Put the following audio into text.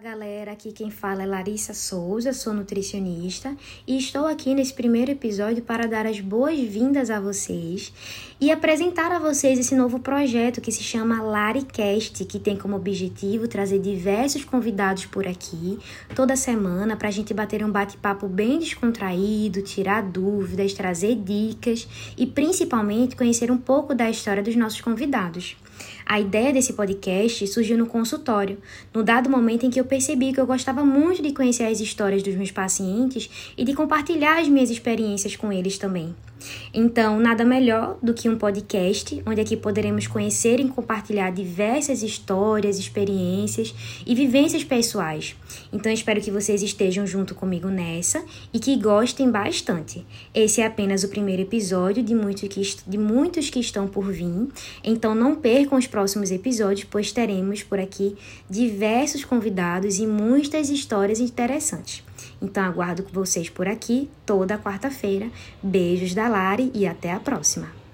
galera, aqui quem fala é Larissa Souza, sou nutricionista e estou aqui nesse primeiro episódio para dar as boas-vindas a vocês e apresentar a vocês esse novo projeto que se chama LariCast, que tem como objetivo trazer diversos convidados por aqui toda semana para a gente bater um bate-papo bem descontraído, tirar dúvidas, trazer dicas e principalmente conhecer um pouco da história dos nossos convidados. A ideia desse podcast surgiu no consultório, no dado momento em que eu percebi que eu gostava muito de conhecer as histórias dos meus pacientes e de compartilhar as minhas experiências com eles também. Então, nada melhor do que um podcast onde aqui poderemos conhecer e compartilhar diversas histórias, experiências e vivências pessoais. Então, espero que vocês estejam junto comigo nessa e que gostem bastante. Esse é apenas o primeiro episódio de muitos que, de muitos que estão por vir. Então, não percam os próximos episódios, pois teremos por aqui diversos convidados e muitas histórias interessantes. Então aguardo vocês por aqui toda quarta-feira. Beijos da Lari e até a próxima!